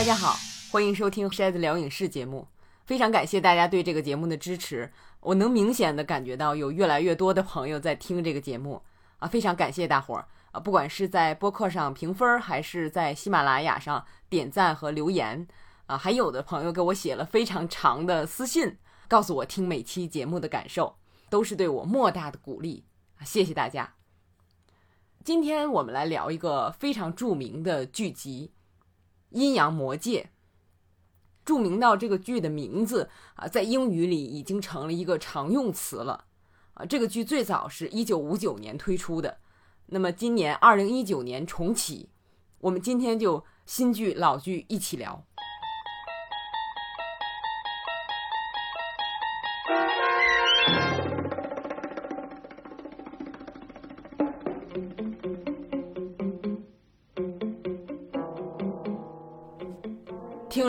大家好，欢迎收听《筛子聊影视》节目。非常感谢大家对这个节目的支持，我能明显的感觉到有越来越多的朋友在听这个节目啊，非常感谢大伙儿啊！不管是在播客上评分，还是在喜马拉雅上点赞和留言啊，还有的朋友给我写了非常长的私信，告诉我听每期节目的感受，都是对我莫大的鼓励啊！谢谢大家。今天我们来聊一个非常著名的剧集《阴阳魔界》。著名到这个剧的名字啊，在英语里已经成了一个常用词了啊。这个剧最早是一九五九年推出的，那么今年二零一九年重启，我们今天就新剧老剧一起聊。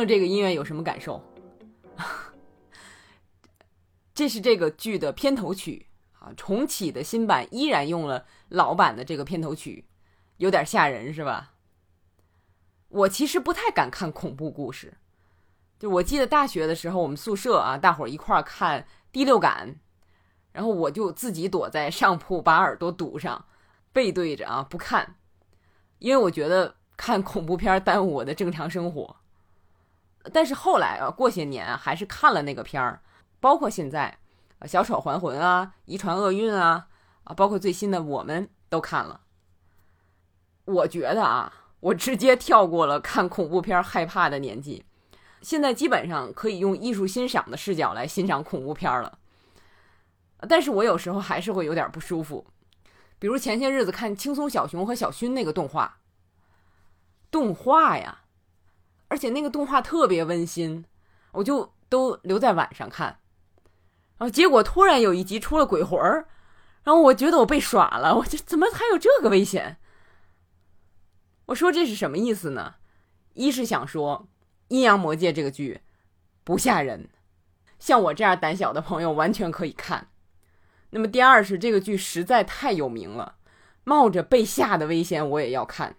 了这个音乐有什么感受？这是这个剧的片头曲啊，重启的新版依然用了老版的这个片头曲，有点吓人是吧？我其实不太敢看恐怖故事，就我记得大学的时候，我们宿舍啊，大伙儿一块儿看《第六感》，然后我就自己躲在上铺，把耳朵堵上，背对着啊不看，因为我觉得看恐怖片耽误我的正常生活。但是后来啊，过些年，还是看了那个片儿，包括现在，《小丑还魂》啊，《遗传厄运》啊，啊，包括最新的《我们》都看了。我觉得啊，我直接跳过了看恐怖片害怕的年纪，现在基本上可以用艺术欣赏的视角来欣赏恐怖片了。但是我有时候还是会有点不舒服，比如前些日子看《轻松小熊和小薰》那个动画，动画呀。而且那个动画特别温馨，我就都留在晚上看。然后结果突然有一集出了鬼魂儿，然后我觉得我被耍了，我这怎么还有这个危险？我说这是什么意思呢？一是想说《阴阳魔界》这个剧不吓人，像我这样胆小的朋友完全可以看。那么第二是这个剧实在太有名了，冒着被吓的危险我也要看。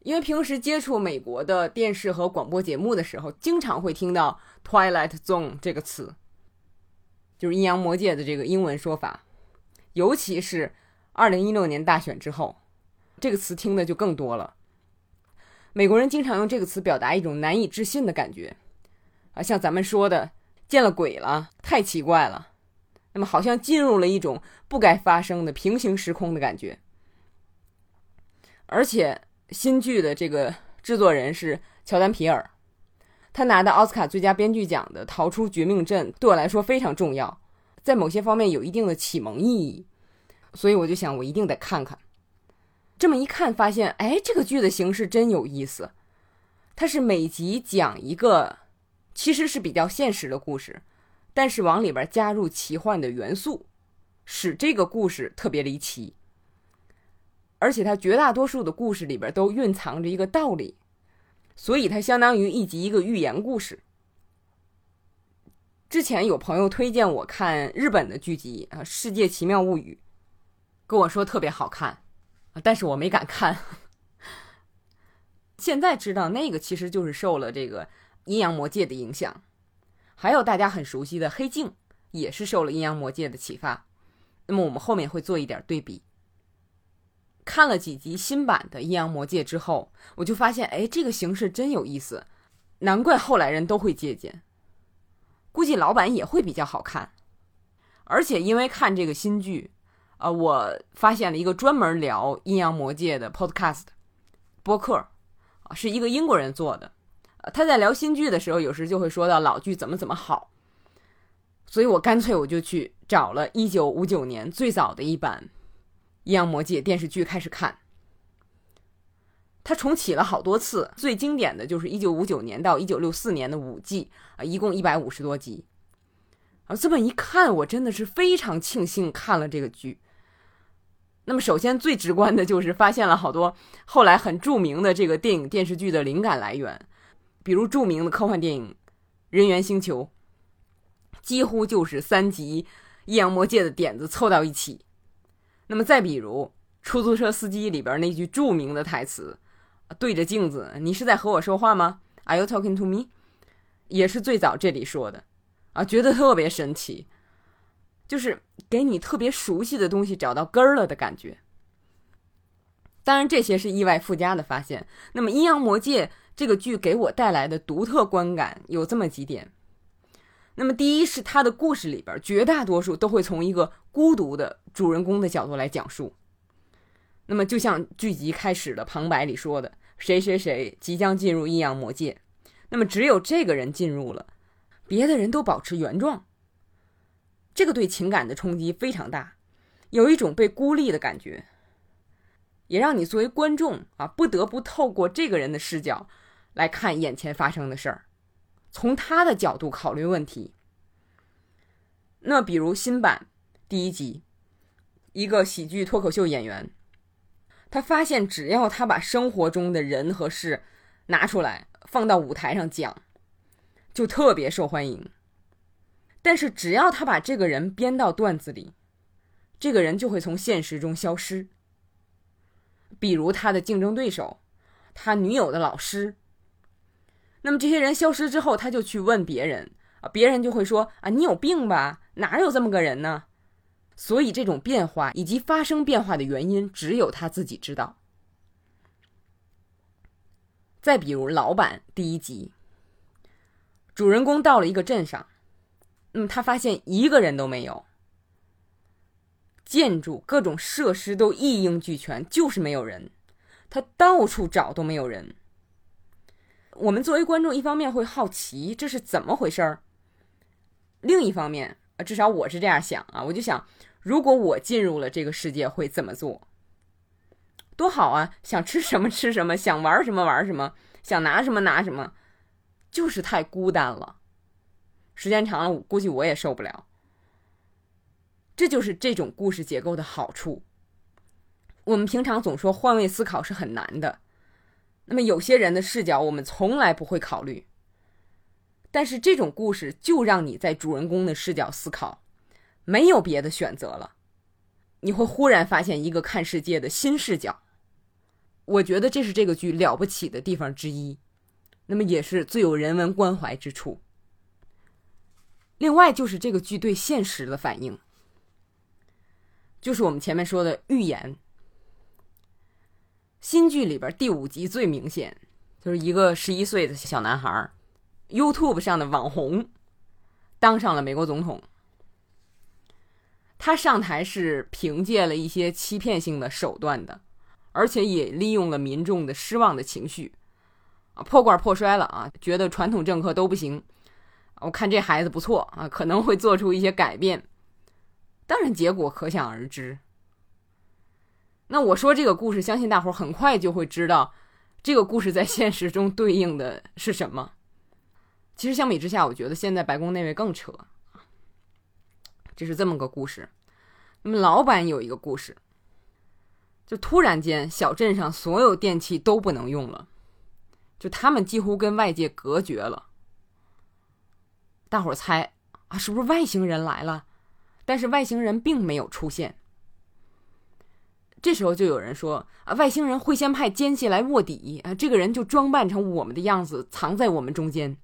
因为平时接触美国的电视和广播节目的时候，经常会听到 “Twilight Zone” 这个词，就是阴阳魔界的这个英文说法。尤其是二零一六年大选之后，这个词听的就更多了。美国人经常用这个词表达一种难以置信的感觉，啊，像咱们说的“见了鬼了”，太奇怪了。那么，好像进入了一种不该发生的平行时空的感觉，而且。新剧的这个制作人是乔丹皮尔，他拿的奥斯卡最佳编剧奖的《逃出绝命镇》对我来说非常重要，在某些方面有一定的启蒙意义，所以我就想我一定得看看。这么一看，发现哎，这个剧的形式真有意思，它是每集讲一个其实是比较现实的故事，但是往里边加入奇幻的元素，使这个故事特别离奇。而且它绝大多数的故事里边都蕴藏着一个道理，所以它相当于一集一个寓言故事。之前有朋友推荐我看日本的剧集啊，《世界奇妙物语》，跟我说特别好看，但是我没敢看。现在知道那个其实就是受了这个阴阳魔界的影响，还有大家很熟悉的《黑镜》也是受了阴阳魔界的启发。那么我们后面会做一点对比。看了几集新版的《阴阳魔界》之后，我就发现，哎，这个形式真有意思，难怪后来人都会借鉴。估计老版也会比较好看。而且因为看这个新剧，呃，我发现了一个专门聊《阴阳魔界》的 Podcast 播客，啊，是一个英国人做的。他在聊新剧的时候，有时就会说到老剧怎么怎么好，所以我干脆我就去找了一九五九年最早的一版。阴阳魔界电视剧开始看，它重启了好多次，最经典的就是一九五九年到一九六四年的五季啊，一共一百五十多集。啊，这么一看，我真的是非常庆幸看了这个剧。那么，首先最直观的就是发现了好多后来很著名的这个电影电视剧的灵感来源，比如著名的科幻电影《人猿星球》，几乎就是三集阴阳魔界的点子凑到一起。那么再比如《出租车司机》里边那句著名的台词：“对着镜子，你是在和我说话吗？Are you talking to me？也是最早这里说的，啊，觉得特别神奇，就是给你特别熟悉的东西找到根儿了的感觉。当然，这些是意外附加的发现。那么，《阴阳魔界》这个剧给我带来的独特观感有这么几点。那么，第一是他的故事里边绝大多数都会从一个孤独的主人公的角度来讲述。那么，就像剧集开始的旁白里说的：“谁谁谁即将进入阴阳魔界。”那么，只有这个人进入了，别的人都保持原状。这个对情感的冲击非常大，有一种被孤立的感觉。也让你作为观众啊，不得不透过这个人的视角来看眼前发生的事儿，从他的角度考虑问题。那比如新版第一集，一个喜剧脱口秀演员，他发现只要他把生活中的人和事拿出来放到舞台上讲，就特别受欢迎。但是只要他把这个人编到段子里，这个人就会从现实中消失。比如他的竞争对手，他女友的老师。那么这些人消失之后，他就去问别人啊，别人就会说啊，你有病吧？哪有这么个人呢？所以这种变化以及发生变化的原因，只有他自己知道。再比如老板第一集，主人公到了一个镇上，那么他发现一个人都没有。建筑各种设施都一应俱全，就是没有人。他到处找都没有人。我们作为观众，一方面会好奇这是怎么回事儿，另一方面，至少我是这样想啊，我就想，如果我进入了这个世界会怎么做？多好啊！想吃什么吃什么，想玩什么玩什么，想拿什么拿什么，就是太孤单了。时间长了，我估计我也受不了。这就是这种故事结构的好处。我们平常总说换位思考是很难的，那么有些人的视角我们从来不会考虑，但是这种故事就让你在主人公的视角思考，没有别的选择了，你会忽然发现一个看世界的新视角。我觉得这是这个剧了不起的地方之一，那么也是最有人文关怀之处。另外就是这个剧对现实的反应。就是我们前面说的预言。新剧里边第五集最明显，就是一个十一岁的小男孩，YouTube 上的网红，当上了美国总统。他上台是凭借了一些欺骗性的手段的，而且也利用了民众的失望的情绪，啊，破罐破摔了啊，觉得传统政客都不行，我看这孩子不错啊，可能会做出一些改变。当然，结果可想而知。那我说这个故事，相信大伙很快就会知道，这个故事在现实中对应的是什么。其实相比之下，我觉得现在白宫那位更扯。这是这么个故事。那么老板有一个故事，就突然间小镇上所有电器都不能用了，就他们几乎跟外界隔绝了。大伙猜啊，是不是外星人来了？但是外星人并没有出现。这时候就有人说啊，外星人会先派奸细来卧底啊，这个人就装扮成我们的样子，藏在我们中间。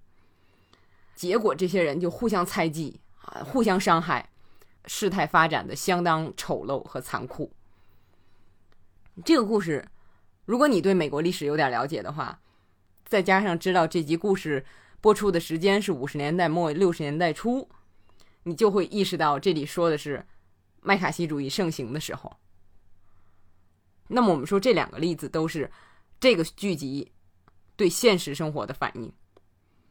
结果这些人就互相猜忌啊，互相伤害，事态发展的相当丑陋和残酷。这个故事，如果你对美国历史有点了解的话，再加上知道这集故事播出的时间是五十年代末六十年代初。你就会意识到，这里说的是麦卡锡主义盛行的时候。那么，我们说这两个例子都是这个剧集对现实生活的反应，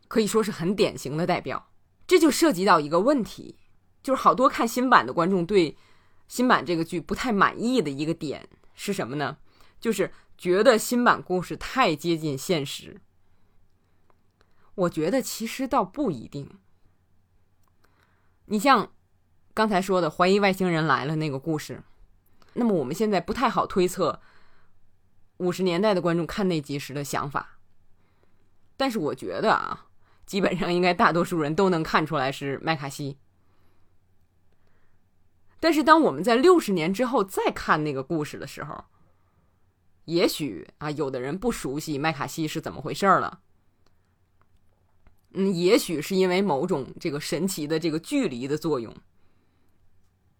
可以说是很典型的代表。这就涉及到一个问题，就是好多看新版的观众对新版这个剧不太满意的一个点是什么呢？就是觉得新版故事太接近现实。我觉得其实倒不一定。你像刚才说的怀疑外星人来了那个故事，那么我们现在不太好推测五十年代的观众看那集时的想法，但是我觉得啊，基本上应该大多数人都能看出来是麦卡锡。但是当我们在六十年之后再看那个故事的时候，也许啊，有的人不熟悉麦卡锡是怎么回事了。嗯，也许是因为某种这个神奇的这个距离的作用，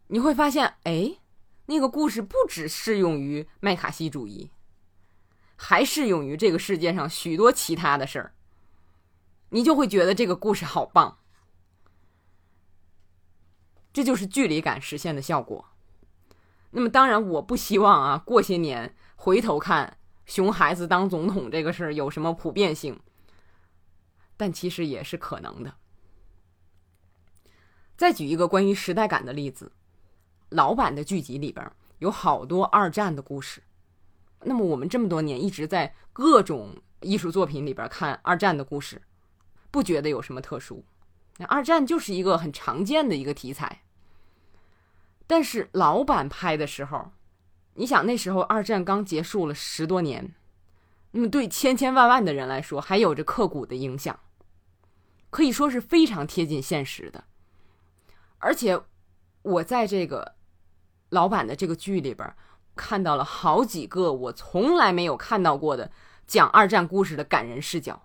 你会发现，哎，那个故事不只适用于麦卡锡主义，还适用于这个世界上许多其他的事儿。你就会觉得这个故事好棒，这就是距离感实现的效果。那么，当然，我不希望啊，过些年回头看熊孩子当总统这个事儿有什么普遍性。但其实也是可能的。再举一个关于时代感的例子，老版的剧集里边有好多二战的故事。那么我们这么多年一直在各种艺术作品里边看二战的故事，不觉得有什么特殊。二战就是一个很常见的一个题材。但是老版拍的时候，你想那时候二战刚结束了十多年。那么，对千千万万的人来说，还有着刻骨的影响，可以说是非常贴近现实的。而且，我在这个老版的这个剧里边看到了好几个我从来没有看到过的讲二战故事的感人视角。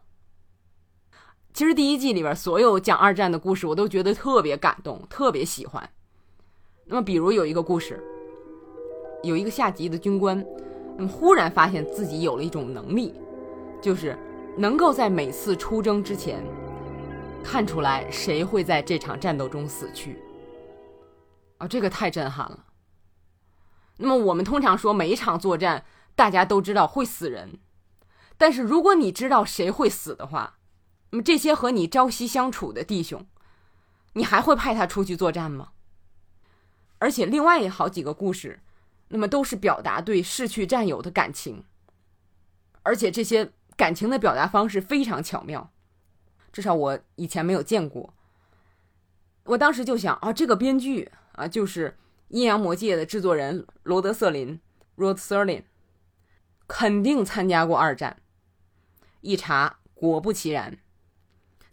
其实第一季里边所有讲二战的故事，我都觉得特别感动，特别喜欢。那么，比如有一个故事，有一个下级的军官。那么忽然发现自己有了一种能力，就是能够在每次出征之前看出来谁会在这场战斗中死去。啊，这个太震撼了。那么我们通常说每一场作战大家都知道会死人，但是如果你知道谁会死的话，那么这些和你朝夕相处的弟兄，你还会派他出去作战吗？而且另外好几个故事。那么都是表达对逝去战友的感情，而且这些感情的表达方式非常巧妙，至少我以前没有见过。我当时就想啊，这个编剧啊，就是《阴阳魔界》的制作人罗德瑟林 （Rod Serling），肯定参加过二战。一查，果不其然。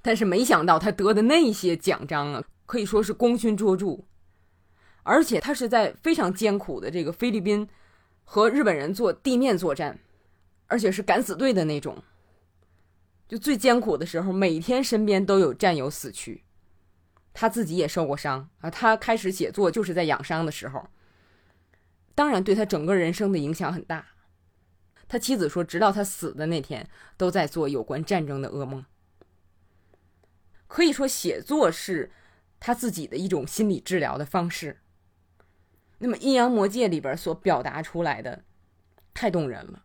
但是没想到他得的那些奖章啊，可以说是功勋卓著。而且他是在非常艰苦的这个菲律宾和日本人做地面作战，而且是敢死队的那种。就最艰苦的时候，每天身边都有战友死去，他自己也受过伤啊。他开始写作就是在养伤的时候，当然对他整个人生的影响很大。他妻子说，直到他死的那天，都在做有关战争的噩梦。可以说，写作是他自己的一种心理治疗的方式。那么《阴阳魔界》里边所表达出来的太动人了，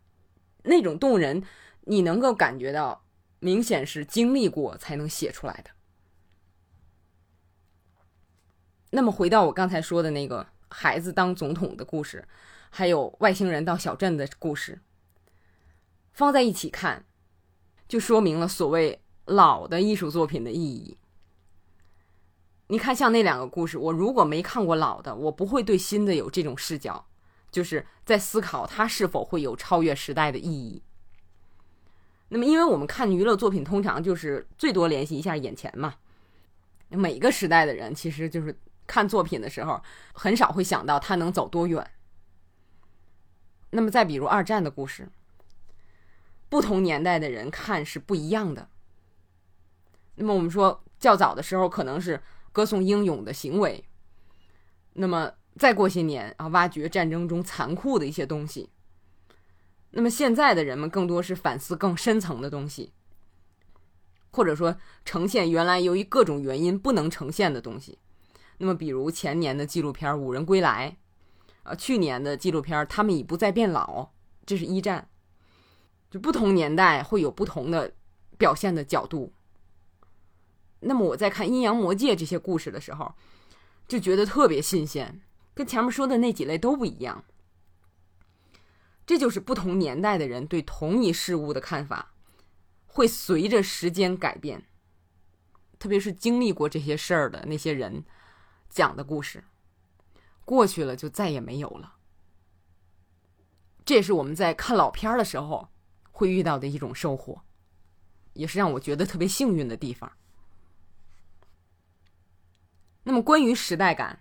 那种动人，你能够感觉到，明显是经历过才能写出来的。那么回到我刚才说的那个孩子当总统的故事，还有外星人到小镇的故事，放在一起看，就说明了所谓老的艺术作品的意义。你看，像那两个故事，我如果没看过老的，我不会对新的有这种视角，就是在思考它是否会有超越时代的意义。那么，因为我们看娱乐作品，通常就是最多联系一下眼前嘛。每个时代的人，其实就是看作品的时候，很少会想到他能走多远。那么，再比如二战的故事，不同年代的人看是不一样的。那么，我们说较早的时候，可能是。歌颂英勇的行为，那么再过些年啊，挖掘战争中残酷的一些东西。那么现在的人们更多是反思更深层的东西，或者说呈现原来由于各种原因不能呈现的东西。那么比如前年的纪录片《五人归来》，啊，去年的纪录片《他们已不再变老》，这是一战。就不同年代会有不同的表现的角度。那么我在看《阴阳魔界》这些故事的时候，就觉得特别新鲜，跟前面说的那几类都不一样。这就是不同年代的人对同一事物的看法，会随着时间改变。特别是经历过这些事儿的那些人讲的故事，过去了就再也没有了。这也是我们在看老片的时候会遇到的一种收获，也是让我觉得特别幸运的地方。那么，关于时代感，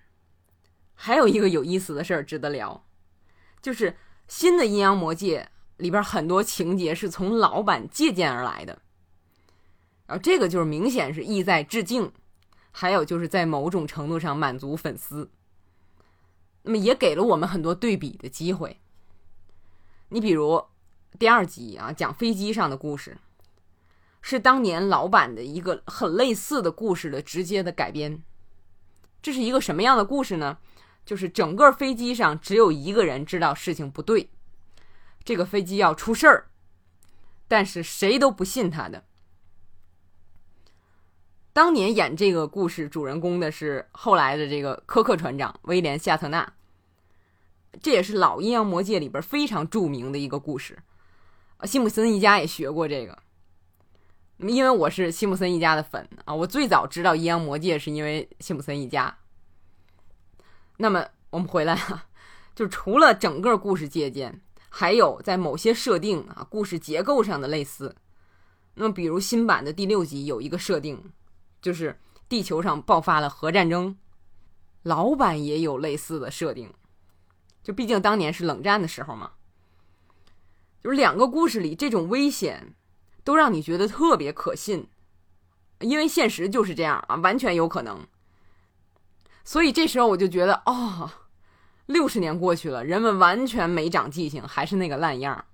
还有一个有意思的事儿值得聊，就是新的阴阳魔界里边很多情节是从老版借鉴而来的，然后这个就是明显是意在致敬，还有就是在某种程度上满足粉丝。那么也给了我们很多对比的机会。你比如第二集啊，讲飞机上的故事，是当年老版的一个很类似的故事的直接的改编。这是一个什么样的故事呢？就是整个飞机上只有一个人知道事情不对。这个飞机要出事儿，但是谁都不信他的。当年演这个故事主人公的是后来的这个科克船长威廉夏特纳，这也是老阴阳魔界里边非常著名的一个故事。啊，辛普森一家也学过这个。因为我是辛普森一家的粉啊，我最早知道阴阳魔界是因为辛普森一家。那么我们回来啊，就除了整个故事借鉴。还有在某些设定啊，故事结构上的类似。那么，比如新版的第六集有一个设定，就是地球上爆发了核战争。老版也有类似的设定，就毕竟当年是冷战的时候嘛。就是两个故事里这种危险，都让你觉得特别可信，因为现实就是这样啊，完全有可能。所以这时候我就觉得，哦。六十年过去了，人们完全没长记性，还是那个烂样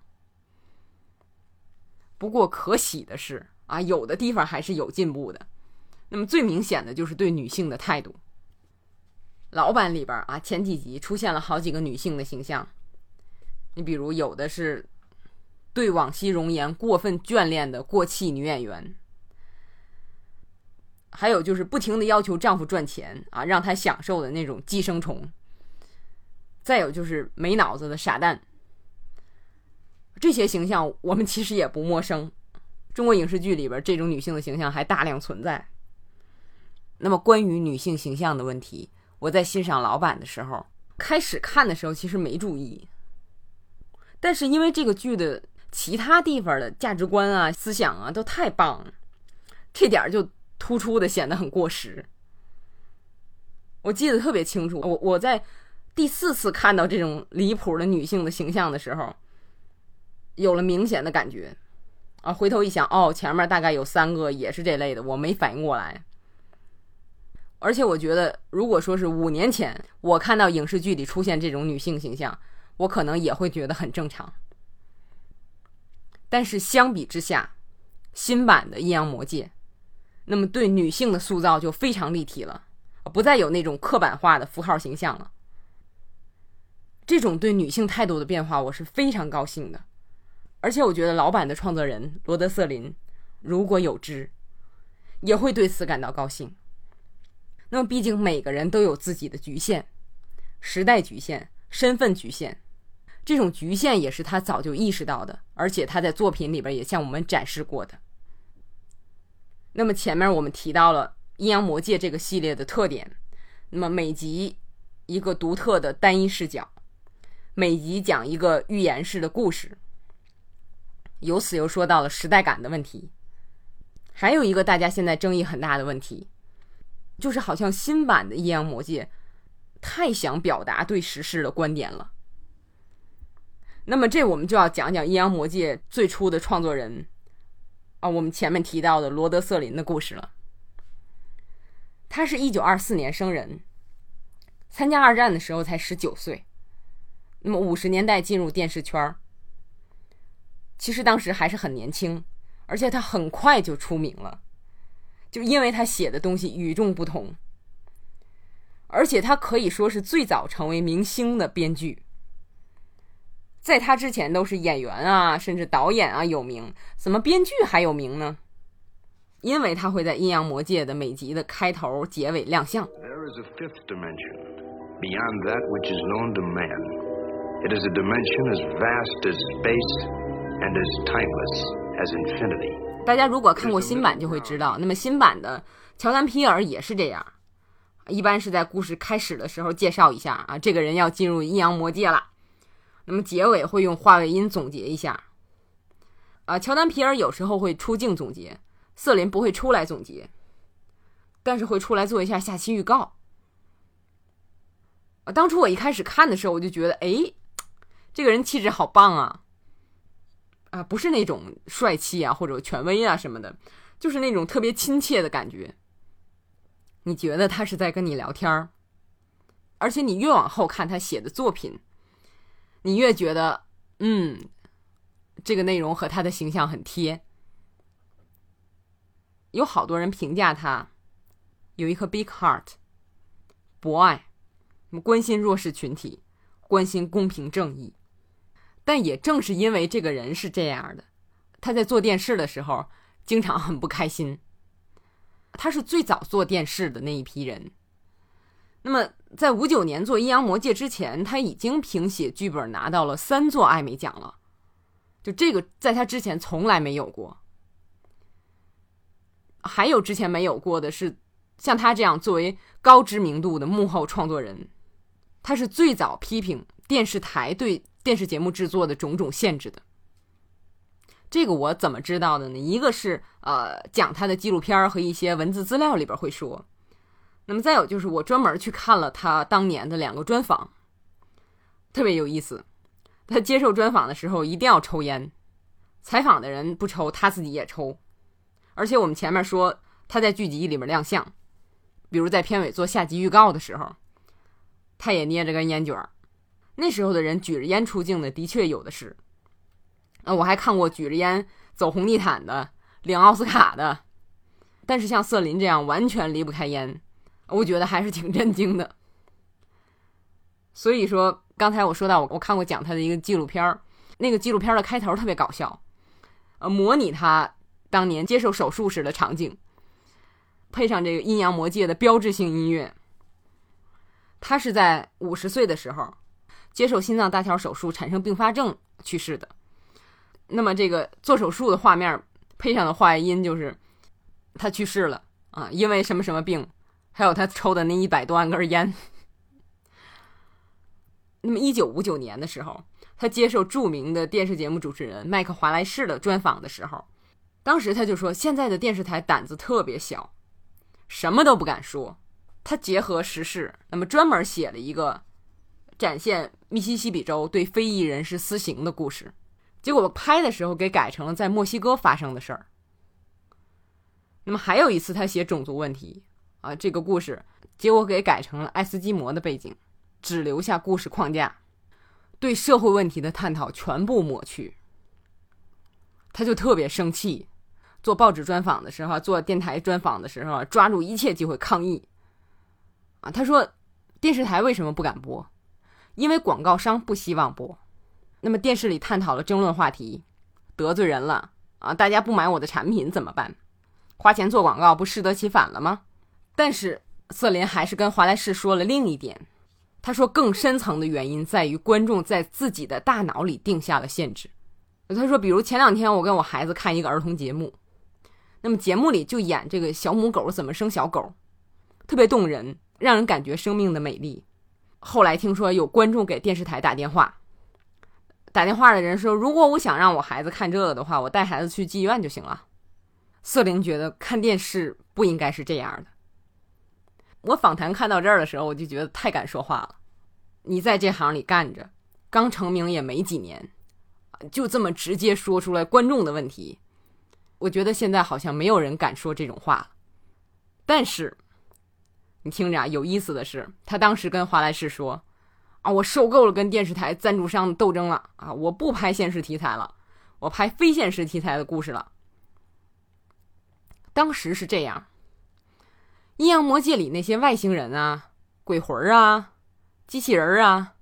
不过可喜的是啊，有的地方还是有进步的。那么最明显的就是对女性的态度。老版里边啊，前几集出现了好几个女性的形象。你比如有的是对往昔容颜过分眷恋的过气女演员，还有就是不停的要求丈夫赚钱啊，让她享受的那种寄生虫。再有就是没脑子的傻蛋，这些形象我们其实也不陌生。中国影视剧里边这种女性的形象还大量存在。那么关于女性形象的问题，我在欣赏老版的时候，开始看的时候其实没注意，但是因为这个剧的其他地方的价值观啊、思想啊都太棒了，这点就突出的显得很过时。我记得特别清楚，我我在。第四次看到这种离谱的女性的形象的时候，有了明显的感觉，啊，回头一想，哦，前面大概有三个也是这类的，我没反应过来。而且我觉得，如果说是五年前我看到影视剧里出现这种女性形象，我可能也会觉得很正常。但是相比之下，新版的《阴阳魔界》，那么对女性的塑造就非常立体了，不再有那种刻板化的符号形象了。这种对女性态度的变化，我是非常高兴的，而且我觉得老版的创作人罗德瑟林如果有知，也会对此感到高兴。那么，毕竟每个人都有自己的局限，时代局限、身份局限，这种局限也是他早就意识到的，而且他在作品里边也向我们展示过的。那么前面我们提到了《阴阳魔界》这个系列的特点，那么每集一个独特的单一视角。每集讲一个寓言式的故事，由此又说到了时代感的问题。还有一个大家现在争议很大的问题，就是好像新版的《阴阳魔界》太想表达对时事的观点了。那么这我们就要讲讲《阴阳魔界》最初的创作人啊，我们前面提到的罗德瑟林的故事了。他是一九二四年生人，参加二战的时候才十九岁。那么五十年代进入电视圈儿，其实当时还是很年轻，而且他很快就出名了，就因为他写的东西与众不同，而且他可以说是最早成为明星的编剧，在他之前都是演员啊，甚至导演啊有名，怎么编剧还有名呢？因为他会在《阴阳魔界》的每集的开头、结尾亮相。There is a fifth dimension beyond that which is known to man. It is a dimension as vast as space and as timeless as infinity. 大家如果看过新版就会知道，那么新版的乔丹皮尔也是这样，一般是在故事开始的时候介绍一下啊，这个人要进入阴阳魔界了，那么结尾会用话外音总结一下。啊，乔丹皮尔有时候会出镜总结，瑟琳不会出来总结，但是会出来做一下下期预告。啊，当初我一开始看的时候，我就觉得，哎。这个人气质好棒啊！啊，不是那种帅气啊或者权威啊什么的，就是那种特别亲切的感觉。你觉得他是在跟你聊天儿，而且你越往后看他写的作品，你越觉得，嗯，这个内容和他的形象很贴。有好多人评价他有一颗 big heart，博爱，关心弱势群体，关心公平正义。但也正是因为这个人是这样的，他在做电视的时候经常很不开心。他是最早做电视的那一批人。那么，在五九年做《阴阳魔界》之前，他已经凭写剧本拿到了三座艾美奖了。就这个，在他之前从来没有过。还有之前没有过的是，像他这样作为高知名度的幕后创作人，他是最早批评电视台对。电视节目制作的种种限制的，这个我怎么知道的呢？一个是呃，讲他的纪录片和一些文字资料里边会说，那么再有就是我专门去看了他当年的两个专访，特别有意思。他接受专访的时候一定要抽烟，采访的人不抽，他自己也抽。而且我们前面说他在剧集里面亮相，比如在片尾做下集预告的时候，他也捏着根烟卷儿。那时候的人举着烟出镜的，的确有的是。啊，我还看过举着烟走红地毯的，领奥斯卡的。但是像瑟琳这样完全离不开烟，我觉得还是挺震惊的。所以说，刚才我说到我我看过讲他的一个纪录片儿，那个纪录片的开头特别搞笑，呃，模拟他当年接受手术时的场景，配上这个阴阳魔界的标志性音乐。他是在五十岁的时候。接受心脏搭桥手术产生并发症去世的，那么这个做手术的画面配上的话音就是他去世了啊，因为什么什么病，还有他抽的那一百多万根烟。那么一九五九年的时候，他接受著名的电视节目主持人麦克华莱士的专访的时候，当时他就说现在的电视台胆子特别小，什么都不敢说。他结合时事，那么专门写了一个。展现密西西比州对非裔人士私刑的故事，结果拍的时候给改成了在墨西哥发生的事儿。那么还有一次他写种族问题啊，这个故事结果给改成了爱斯基摩的背景，只留下故事框架，对社会问题的探讨全部抹去。他就特别生气，做报纸专访的时候，做电台专访的时候，抓住一切机会抗议。啊，他说电视台为什么不敢播？因为广告商不希望播，那么电视里探讨了争论话题，得罪人了啊！大家不买我的产品怎么办？花钱做广告不适得其反了吗？但是瑟琳还是跟华莱士说了另一点，他说更深层的原因在于观众在自己的大脑里定下了限制。他说，比如前两天我跟我孩子看一个儿童节目，那么节目里就演这个小母狗怎么生小狗，特别动人，让人感觉生命的美丽。后来听说有观众给电视台打电话，打电话的人说：“如果我想让我孩子看这个的话，我带孩子去妓院就行了。”瑟琳觉得看电视不应该是这样的。我访谈看到这儿的时候，我就觉得太敢说话了。你在这行里干着，刚成名也没几年，就这么直接说出来观众的问题，我觉得现在好像没有人敢说这种话了。但是。你听着啊，有意思的是，他当时跟华莱士说：“啊，我受够了跟电视台赞助商的斗争了啊，我不拍现实题材了，我拍非现实题材的故事了。”当时是这样，《阴阳魔界》里那些外星人啊、鬼魂啊、机器人啊，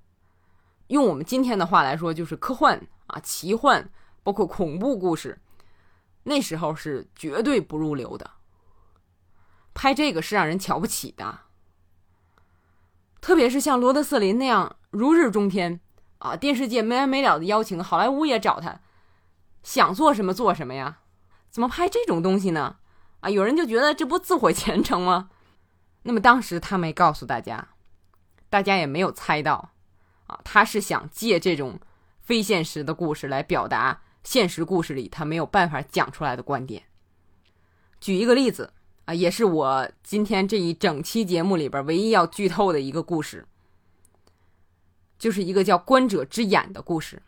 用我们今天的话来说，就是科幻啊、奇幻，包括恐怖故事，那时候是绝对不入流的。拍这个是让人瞧不起的，特别是像罗德·瑟林那样如日中天啊，电视界没完没了的邀请，好莱坞也找他，想做什么做什么呀？怎么拍这种东西呢？啊，有人就觉得这不自毁前程吗？那么当时他没告诉大家，大家也没有猜到，啊，他是想借这种非现实的故事来表达现实故事里他没有办法讲出来的观点。举一个例子。啊，也是我今天这一整期节目里边唯一要剧透的一个故事，就是一个叫《观者之眼》的故事。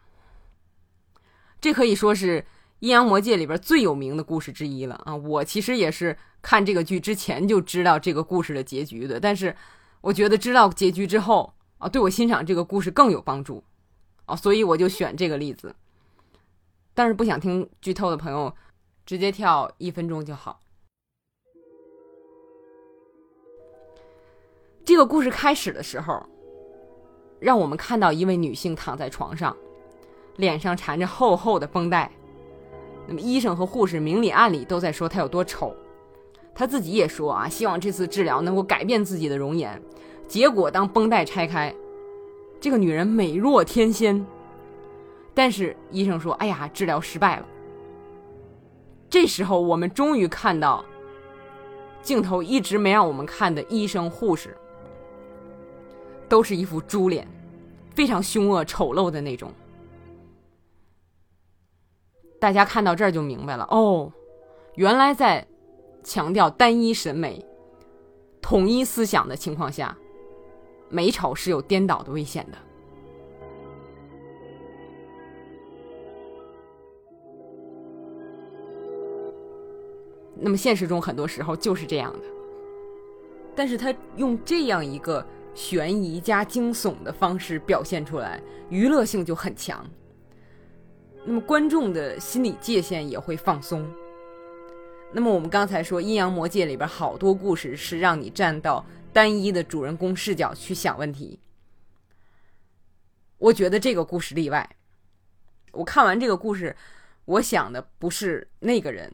这可以说是《阴阳魔界》里边最有名的故事之一了啊！我其实也是看这个剧之前就知道这个故事的结局的，但是我觉得知道结局之后啊，对我欣赏这个故事更有帮助啊，所以我就选这个例子。但是不想听剧透的朋友，直接跳一分钟就好。这个故事开始的时候，让我们看到一位女性躺在床上，脸上缠着厚厚的绷带。那么医生和护士明里暗里都在说她有多丑，她自己也说啊，希望这次治疗能够改变自己的容颜。结果当绷带拆开，这个女人美若天仙。但是医生说：“哎呀，治疗失败了。”这时候我们终于看到镜头一直没让我们看的医生护士。都是一副猪脸，非常凶恶、丑陋的那种。大家看到这儿就明白了哦，原来在强调单一审美、统一思想的情况下，美丑是有颠倒的危险的。那么现实中很多时候就是这样的，但是他用这样一个。悬疑加惊悚的方式表现出来，娱乐性就很强。那么观众的心理界限也会放松。那么我们刚才说《阴阳魔界》里边好多故事是让你站到单一的主人公视角去想问题。我觉得这个故事例外。我看完这个故事，我想的不是那个人，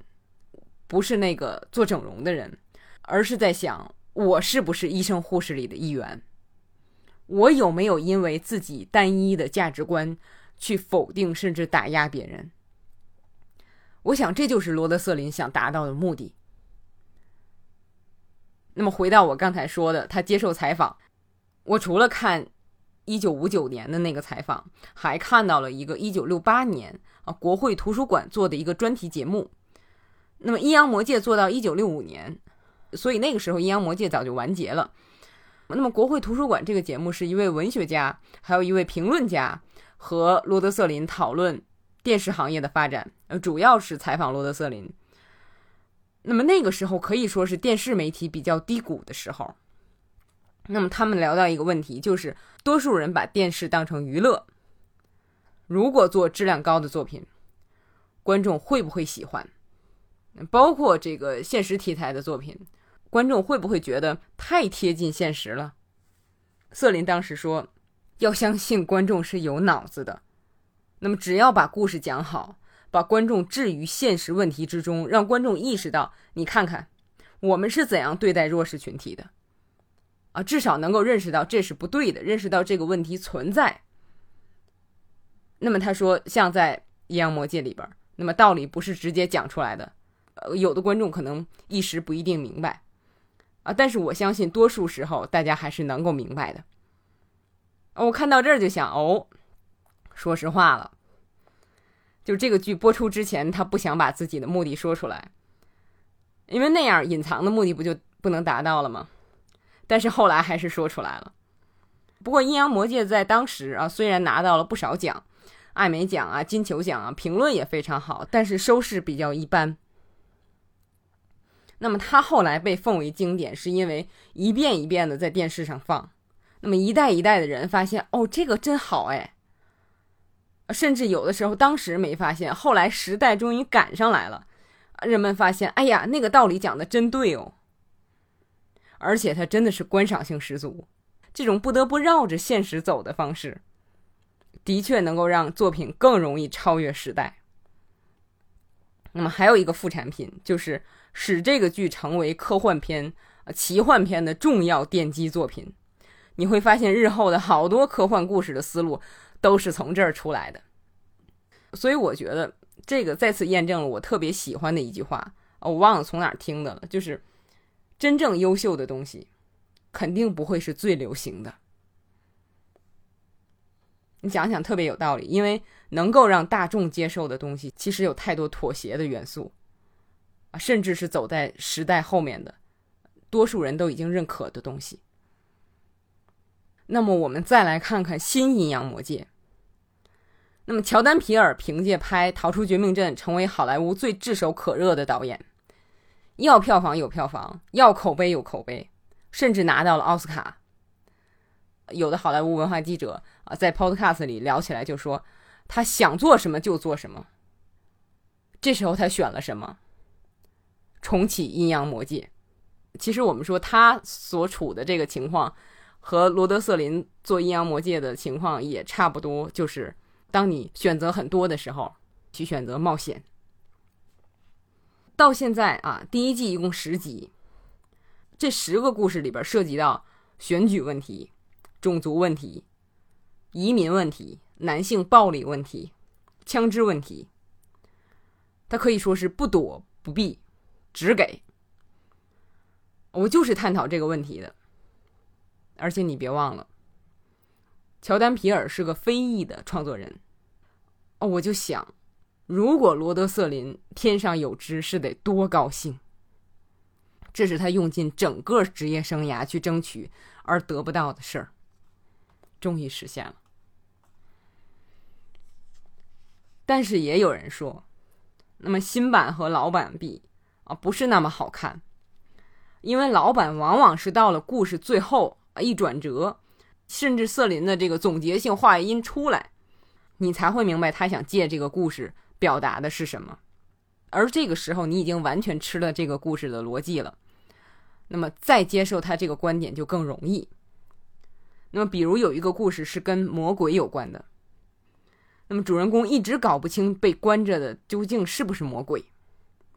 不是那个做整容的人，而是在想我是不是医生护士里的一员。我有没有因为自己单一的价值观去否定甚至打压别人？我想这就是罗德瑟林想达到的目的。那么回到我刚才说的，他接受采访，我除了看一九五九年的那个采访，还看到了一个一九六八年啊国会图书馆做的一个专题节目。那么阴阳魔界做到一九六五年，所以那个时候阴阳魔界早就完结了。那么，国会图书馆这个节目是一位文学家，还有一位评论家和罗德瑟林讨论电视行业的发展，呃，主要是采访罗德瑟林。那么那个时候可以说是电视媒体比较低谷的时候。那么他们聊到一个问题，就是多数人把电视当成娱乐，如果做质量高的作品，观众会不会喜欢？包括这个现实题材的作品。观众会不会觉得太贴近现实了？瑟琳当时说：“要相信观众是有脑子的。那么，只要把故事讲好，把观众置于现实问题之中，让观众意识到，你看看我们是怎样对待弱势群体的，啊，至少能够认识到这是不对的，认识到这个问题存在。那么他说，像在《阴阳魔界》里边，那么道理不是直接讲出来的，呃，有的观众可能一时不一定明白。”啊！但是我相信，多数时候大家还是能够明白的。我看到这儿就想，哦，说实话了，就这个剧播出之前，他不想把自己的目的说出来，因为那样隐藏的目的不就不能达到了吗？但是后来还是说出来了。不过《阴阳魔界》在当时啊，虽然拿到了不少奖，艾美奖啊、金球奖啊，评论也非常好，但是收视比较一般。那么他后来被奉为经典，是因为一遍一遍的在电视上放，那么一代一代的人发现，哦，这个真好哎，甚至有的时候当时没发现，后来时代终于赶上来了，人们发现，哎呀，那个道理讲的真对哦，而且它真的是观赏性十足，这种不得不绕着现实走的方式，的确能够让作品更容易超越时代。那么还有一个副产品就是。使这个剧成为科幻片、奇幻片的重要奠基作品，你会发现日后的好多科幻故事的思路都是从这儿出来的。所以我觉得这个再次验证了我特别喜欢的一句话，我忘了从哪儿听的了，就是真正优秀的东西肯定不会是最流行的。你想想，特别有道理，因为能够让大众接受的东西，其实有太多妥协的元素。啊，甚至是走在时代后面的，多数人都已经认可的东西。那么，我们再来看看新阴阳魔界。那么乔丹皮尔凭借拍《逃出绝命镇》成为好莱坞最炙手可热的导演，要票房有票房，要口碑有口碑，甚至拿到了奥斯卡。有的好莱坞文化记者啊，在 Podcast 里聊起来就说，他想做什么就做什么。这时候他选了什么？重启阴阳魔界。其实我们说他所处的这个情况，和罗德瑟林做阴阳魔界的情况也差不多，就是当你选择很多的时候，去选择冒险。到现在啊，第一季一共十集，这十个故事里边涉及到选举问题。种族问题、移民问题、男性暴力问题、枪支问题，他可以说是不躲不避，只给。我就是探讨这个问题的，而且你别忘了，乔丹皮尔是个非裔的创作人。哦，我就想，如果罗德瑟林天上有知，是得多高兴。这是他用尽整个职业生涯去争取而得不到的事儿。终于实现了，但是也有人说，那么新版和老版比不是那么好看，因为老版往往是到了故事最后一转折，甚至瑟琳的这个总结性话音出来，你才会明白他想借这个故事表达的是什么，而这个时候你已经完全吃了这个故事的逻辑了，那么再接受他这个观点就更容易。那么，比如有一个故事是跟魔鬼有关的，那么主人公一直搞不清被关着的究竟是不是魔鬼。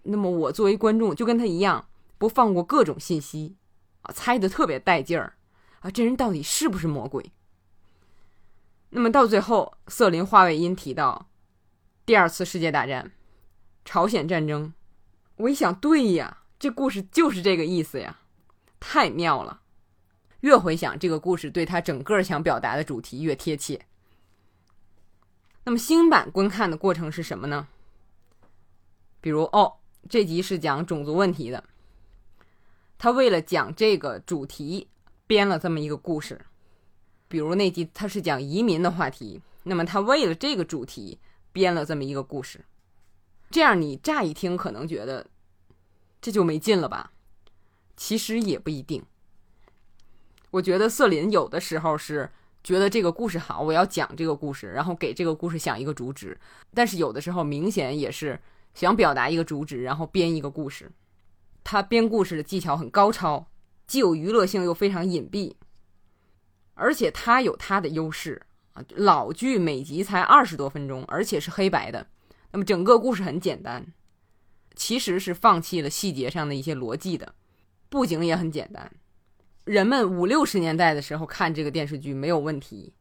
那么我作为观众就跟他一样，不放过各种信息啊，猜的特别带劲儿啊，这人到底是不是魔鬼？那么到最后，瑟琳·华伟因提到第二次世界大战、朝鲜战争，我一想，对呀，这故事就是这个意思呀，太妙了。越回想这个故事，对他整个想表达的主题越贴切。那么新版观看的过程是什么呢？比如，哦，这集是讲种族问题的，他为了讲这个主题编了这么一个故事。比如那集他是讲移民的话题，那么他为了这个主题编了这么一个故事。这样你乍一听可能觉得这就没劲了吧？其实也不一定。我觉得瑟琳有的时候是觉得这个故事好，我要讲这个故事，然后给这个故事想一个主旨。但是有的时候明显也是想表达一个主旨，然后编一个故事。他编故事的技巧很高超，既有娱乐性又非常隐蔽，而且他有他的优势啊。老剧每集才二十多分钟，而且是黑白的，那么整个故事很简单，其实是放弃了细节上的一些逻辑的，布景也很简单。人们五六十年代的时候看这个电视剧没有问题，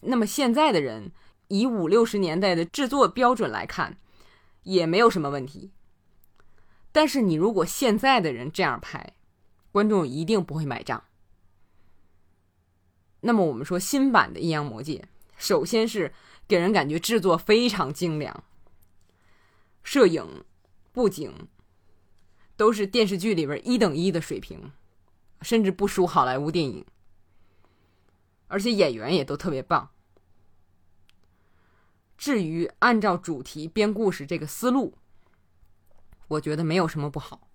那么现在的人以五六十年代的制作标准来看，也没有什么问题。但是你如果现在的人这样拍，观众一定不会买账。那么我们说新版的《阴阳魔界》，首先是给人感觉制作非常精良，摄影、布景都是电视剧里边一等一的水平。甚至不输好莱坞电影，而且演员也都特别棒。至于按照主题编故事这个思路，我觉得没有什么不好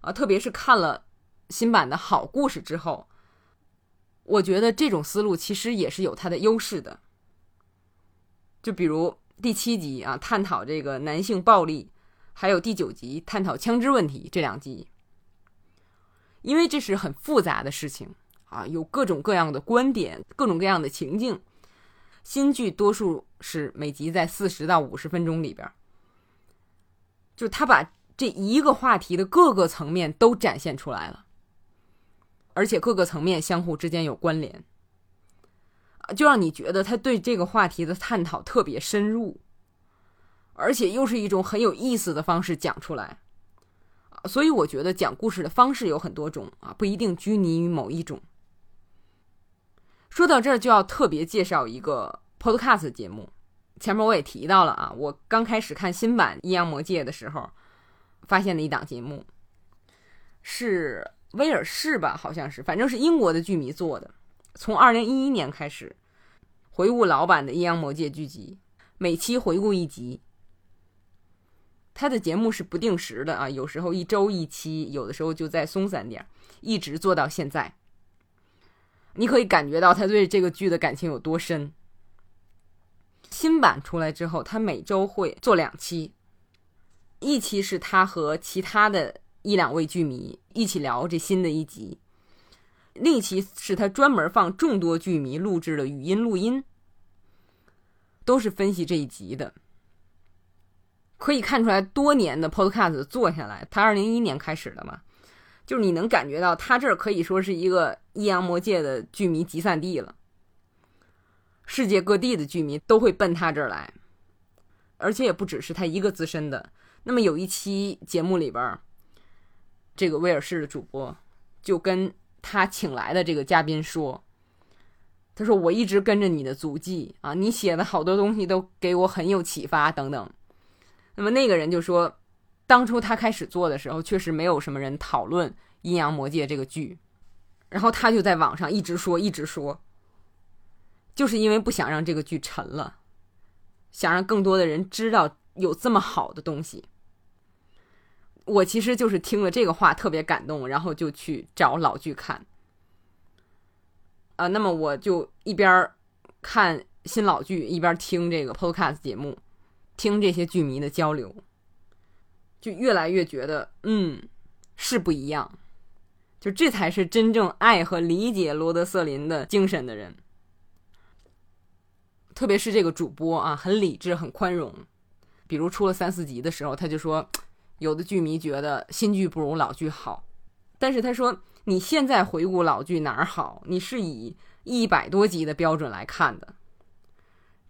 啊。特别是看了新版的好故事之后，我觉得这种思路其实也是有它的优势的。就比如第七集啊，探讨这个男性暴力，还有第九集探讨枪支问题这两集。因为这是很复杂的事情啊，有各种各样的观点，各种各样的情境。新剧多数是每集在四十到五十分钟里边，就他把这一个话题的各个层面都展现出来了，而且各个层面相互之间有关联，就让你觉得他对这个话题的探讨特别深入，而且又是一种很有意思的方式讲出来。所以我觉得讲故事的方式有很多种啊，不一定拘泥于某一种。说到这儿，就要特别介绍一个 podcast 节目。前面我也提到了啊，我刚开始看新版《阴阳魔界》的时候，发现的一档节目，是威尔士吧，好像是，反正是英国的剧迷做的。从二零一一年开始，回顾老版的《阴阳魔界》剧集，每期回顾一集。他的节目是不定时的啊，有时候一周一期，有的时候就再松散点，一直做到现在。你可以感觉到他对这个剧的感情有多深。新版出来之后，他每周会做两期，一期是他和其他的一两位剧迷一起聊这新的一集，另一期是他专门放众多剧迷录制的语音录音，都是分析这一集的。可以看出来，多年的 Podcast 做下来，他二零一一年开始的嘛，就是你能感觉到他这儿可以说是一个阴阳魔界的剧迷集散地了。世界各地的剧迷都会奔他这儿来，而且也不只是他一个资深的。那么有一期节目里边，这个威尔士的主播就跟他请来的这个嘉宾说：“他说我一直跟着你的足迹啊，你写的好多东西都给我很有启发等等。”那么那个人就说，当初他开始做的时候，确实没有什么人讨论《阴阳魔界》这个剧，然后他就在网上一直说，一直说，就是因为不想让这个剧沉了，想让更多的人知道有这么好的东西。我其实就是听了这个话特别感动，然后就去找老剧看。啊，那么我就一边看新老剧，一边听这个 Podcast 节目。听这些剧迷的交流，就越来越觉得，嗯，是不一样。就这才是真正爱和理解罗德瑟林的精神的人。特别是这个主播啊，很理智，很宽容。比如出了三四集的时候，他就说，有的剧迷觉得新剧不如老剧好，但是他说，你现在回顾老剧哪儿好？你是以一百多集的标准来看的。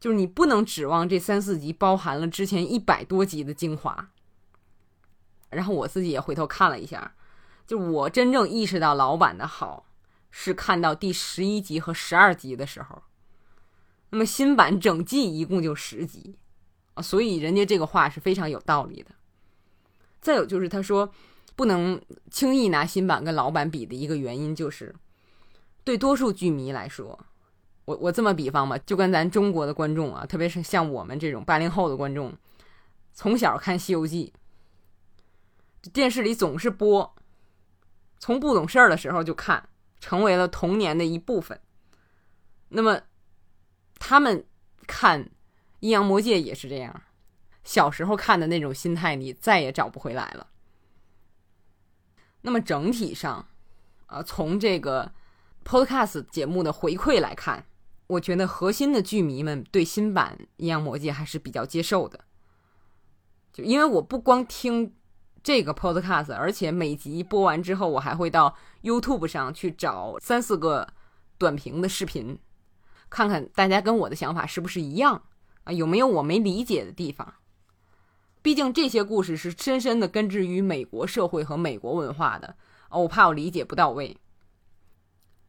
就是你不能指望这三四集包含了之前一百多集的精华。然后我自己也回头看了一下，就我真正意识到老版的好，是看到第十一集和十二集的时候。那么新版整季一共就十集啊，所以人家这个话是非常有道理的。再有就是他说不能轻易拿新版跟老版比的一个原因，就是对多数剧迷来说。我我这么比方吧，就跟咱中国的观众啊，特别是像我们这种八零后的观众，从小看《西游记》，电视里总是播，从不懂事儿的时候就看，成为了童年的一部分。那么，他们看《阴阳魔界》也是这样，小时候看的那种心态，你再也找不回来了。那么整体上，啊，从这个 Podcast 节目的回馈来看。我觉得核心的剧迷们对新版《阴阳魔界》还是比较接受的，就因为我不光听这个 podcast，而且每集播完之后，我还会到 YouTube 上去找三四个短评的视频，看看大家跟我的想法是不是一样啊，有没有我没理解的地方。毕竟这些故事是深深的根植于美国社会和美国文化的，哦，我怕我理解不到位。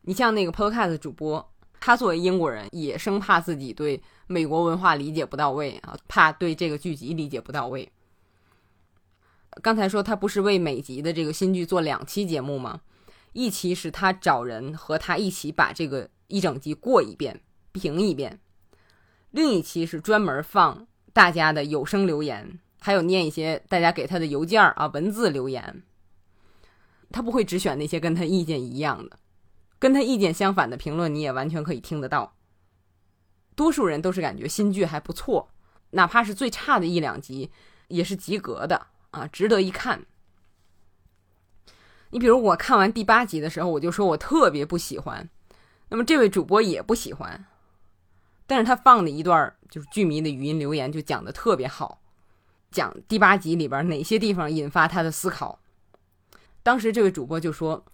你像那个 podcast 主播。他作为英国人，也生怕自己对美国文化理解不到位啊，怕对这个剧集理解不到位。刚才说他不是为每集的这个新剧做两期节目吗？一期是他找人和他一起把这个一整集过一遍、评一遍；另一期是专门放大家的有声留言，还有念一些大家给他的邮件啊、文字留言。他不会只选那些跟他意见一样的。跟他意见相反的评论，你也完全可以听得到。多数人都是感觉新剧还不错，哪怕是最差的一两集，也是及格的啊，值得一看。你比如我看完第八集的时候，我就说我特别不喜欢，那么这位主播也不喜欢，但是他放的一段就是剧迷的语音留言，就讲的特别好，讲第八集里边哪些地方引发他的思考。当时这位主播就说。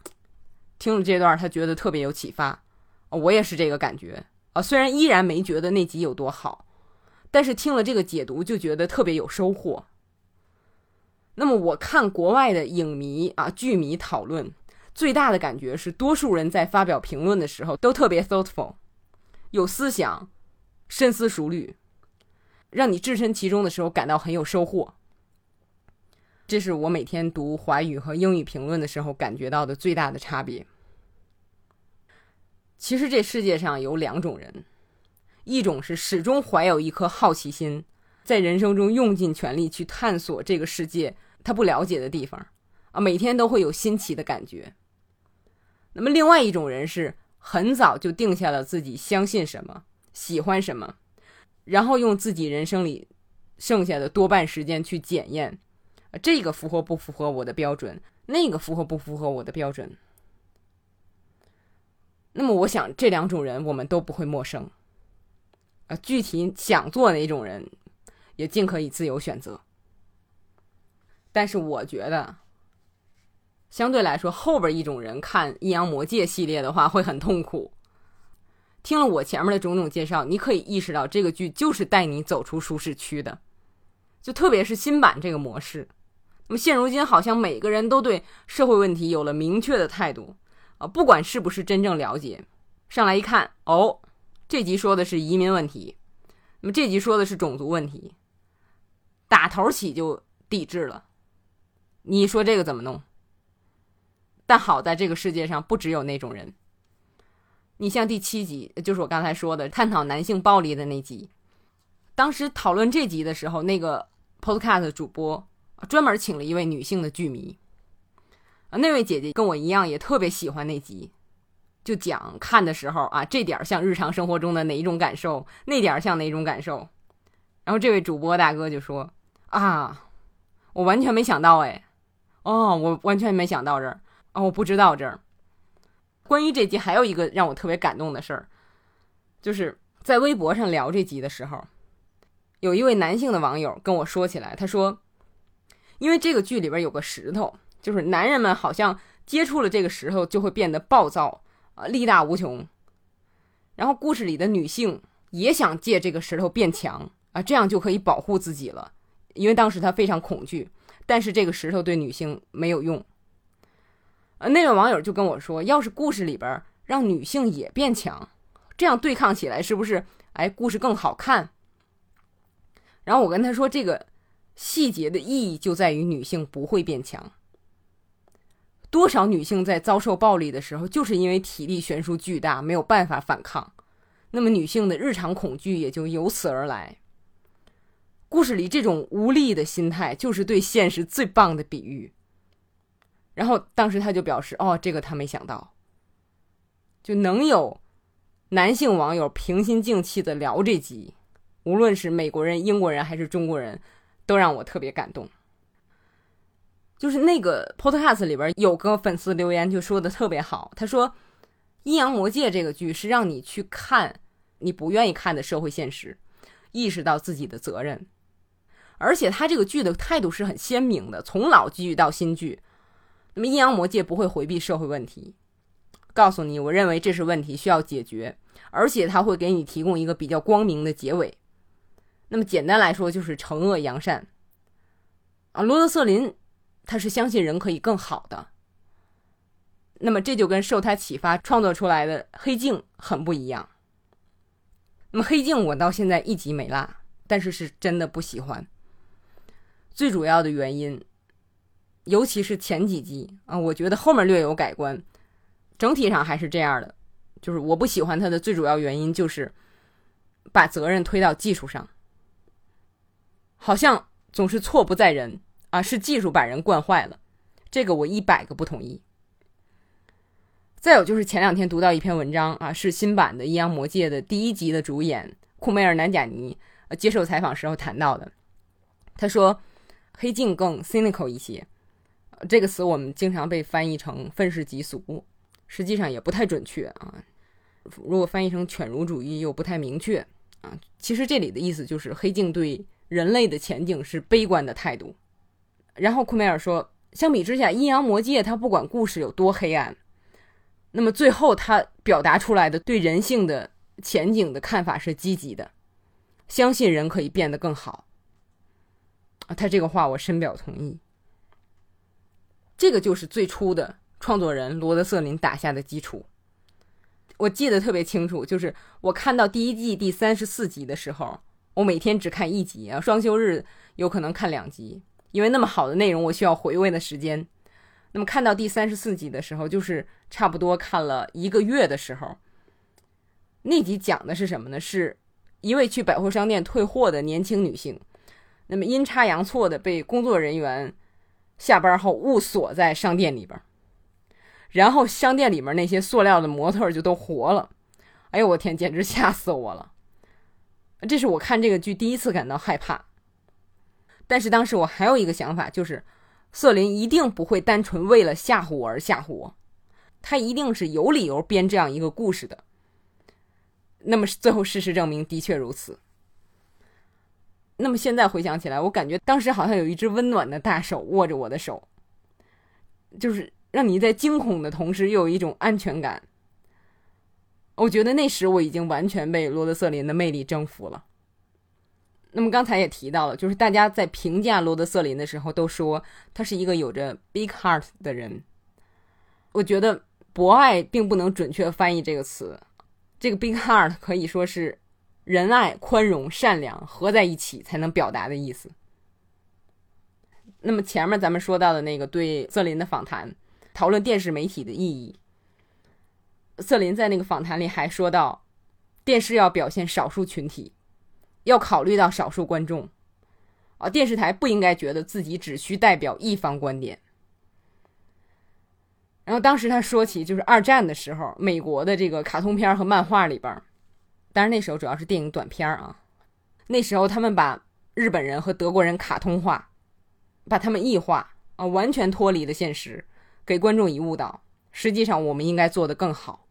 听了这段，他觉得特别有启发，我也是这个感觉啊。虽然依然没觉得那集有多好，但是听了这个解读，就觉得特别有收获。那么我看国外的影迷啊、剧迷讨论，最大的感觉是，多数人在发表评论的时候都特别 thoughtful，有思想，深思熟虑，让你置身其中的时候感到很有收获。这是我每天读华语和英语评论的时候感觉到的最大的差别。其实这世界上有两种人，一种是始终怀有一颗好奇心，在人生中用尽全力去探索这个世界他不了解的地方啊，每天都会有新奇的感觉。那么，另外一种人是很早就定下了自己相信什么、喜欢什么，然后用自己人生里剩下的多半时间去检验，啊这个符合不符合我的标准，那个符合不符合我的标准。那么，我想这两种人我们都不会陌生。啊，具体想做哪种人，也尽可以自由选择。但是，我觉得。相对来说，后边一种人看《阴阳魔界》系列的话会很痛苦。听了我前面的种种介绍，你可以意识到这个剧就是带你走出舒适区的，就特别是新版这个模式。那么现如今，好像每个人都对社会问题有了明确的态度啊，不管是不是真正了解，上来一看，哦，这集说的是移民问题，那么这集说的是种族问题，打头起就抵制了。你说这个怎么弄？但好在这个世界上不只有那种人。你像第七集，就是我刚才说的探讨男性暴力的那集，当时讨论这集的时候，那个 Podcast 主播专门请了一位女性的剧迷啊，那位姐姐跟我一样也特别喜欢那集，就讲看的时候啊，这点像日常生活中的哪一种感受，那点像哪一种感受。然后这位主播大哥就说啊，我完全没想到哎，哦，我完全没想到这儿。哦，我不知道这儿。关于这集还有一个让我特别感动的事儿，就是在微博上聊这集的时候，有一位男性的网友跟我说起来，他说，因为这个剧里边有个石头，就是男人们好像接触了这个石头就会变得暴躁啊，力大无穷。然后故事里的女性也想借这个石头变强啊，这样就可以保护自己了，因为当时她非常恐惧，但是这个石头对女性没有用。呃，那位网友就跟我说，要是故事里边让女性也变强，这样对抗起来是不是哎故事更好看？然后我跟他说，这个细节的意义就在于女性不会变强。多少女性在遭受暴力的时候，就是因为体力悬殊巨大，没有办法反抗，那么女性的日常恐惧也就由此而来。故事里这种无力的心态，就是对现实最棒的比喻。然后当时他就表示：“哦，这个他没想到，就能有男性网友平心静气的聊这集，无论是美国人、英国人还是中国人，都让我特别感动。就是那个 Podcast 里边有个粉丝留言就说的特别好，他说：‘《阴阳魔界》这个剧是让你去看你不愿意看的社会现实，意识到自己的责任，而且他这个剧的态度是很鲜明的，从老剧到新剧。’那么阴阳魔界不会回避社会问题，告诉你，我认为这是问题需要解决，而且他会给你提供一个比较光明的结尾。那么简单来说就是惩恶扬善。啊，罗德瑟林他是相信人可以更好的。那么这就跟受他启发创作出来的《黑镜》很不一样。那么《黑镜》我到现在一集没落，但是是真的不喜欢。最主要的原因。尤其是前几集啊，我觉得后面略有改观，整体上还是这样的。就是我不喜欢他的最主要原因就是把责任推到技术上，好像总是错不在人啊，是技术把人惯坏了。这个我一百个不同意。再有就是前两天读到一篇文章啊，是新版的《阴阳魔界》的第一集的主演库梅尔南贾尼接受采访时候谈到的，他说黑镜更 cynical 一些。这个词我们经常被翻译成愤世嫉俗，实际上也不太准确啊。如果翻译成犬儒主义又不太明确啊。其实这里的意思就是黑镜对人类的前景是悲观的态度。然后库梅尔说，相比之下，阴阳魔界它不管故事有多黑暗，那么最后它表达出来的对人性的前景的看法是积极的，相信人可以变得更好。啊，他这个话我深表同意。这个就是最初的创作人罗德瑟林打下的基础。我记得特别清楚，就是我看到第一季第三十四集的时候，我每天只看一集啊，双休日有可能看两集，因为那么好的内容我需要回味的时间。那么看到第三十四集的时候，就是差不多看了一个月的时候。那集讲的是什么呢？是一位去百货商店退货的年轻女性，那么阴差阳错的被工作人员下班后误锁在商店里边，然后商店里面那些塑料的模特就都活了。哎呦我天，简直吓死我了！这是我看这个剧第一次感到害怕。但是当时我还有一个想法，就是瑟琳一定不会单纯为了吓唬我而吓唬我，他一定是有理由编这样一个故事的。那么最后事实证明的确如此。那么现在回想起来，我感觉当时好像有一只温暖的大手握着我的手，就是让你在惊恐的同时又有一种安全感。我觉得那时我已经完全被罗德瑟林的魅力征服了。那么刚才也提到了，就是大家在评价罗德瑟林的时候都说他是一个有着 big heart 的人。我觉得博爱并不能准确翻译这个词，这个 big heart 可以说是仁爱、宽容、善良合在一起才能表达的意思。那么前面咱们说到的那个对瑟林的访谈，讨论电视媒体的意义。瑟琳在那个访谈里还说到，电视要表现少数群体，要考虑到少数观众，啊，电视台不应该觉得自己只需代表一方观点。然后当时他说起，就是二战的时候，美国的这个卡通片和漫画里边，当然那时候主要是电影短片儿啊，那时候他们把日本人和德国人卡通化，把他们异化啊，完全脱离了现实，给观众以误导。实际上，我们应该做得更好。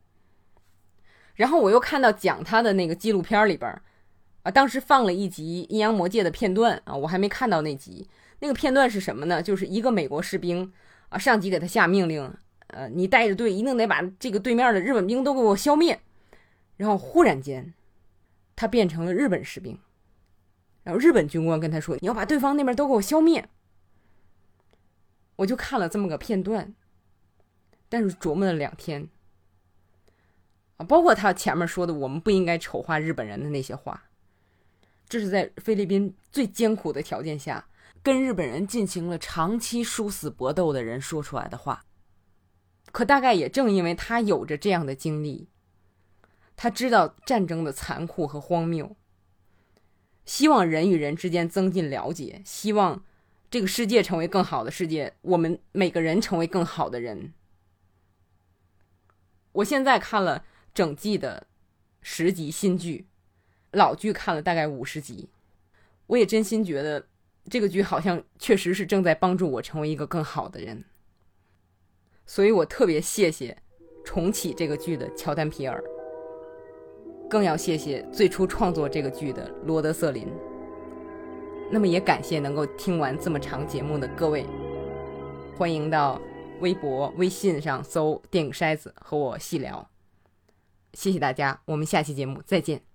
然后我又看到讲他的那个纪录片里边，啊，当时放了一集《阴阳魔界》的片段啊，我还没看到那集。那个片段是什么呢？就是一个美国士兵啊，上级给他下命令，呃，你带着队一定得把这个对面的日本兵都给我消灭。然后忽然间，他变成了日本士兵，然后日本军官跟他说：“你要把对方那边都给我消灭。”我就看了这么个片段。但是琢磨了两天，啊，包括他前面说的我们不应该丑化日本人的那些话，这是在菲律宾最艰苦的条件下，跟日本人进行了长期殊死搏斗的人说出来的话。可大概也正因为他有着这样的经历，他知道战争的残酷和荒谬，希望人与人之间增进了解，希望这个世界成为更好的世界，我们每个人成为更好的人。我现在看了整季的十集新剧，老剧看了大概五十集，我也真心觉得这个剧好像确实是正在帮助我成为一个更好的人，所以我特别谢谢重启这个剧的乔丹皮尔，更要谢谢最初创作这个剧的罗德瑟林。那么也感谢能够听完这么长节目的各位，欢迎到。微博、微信上搜“电影筛子”和我细聊，谢谢大家，我们下期节目再见。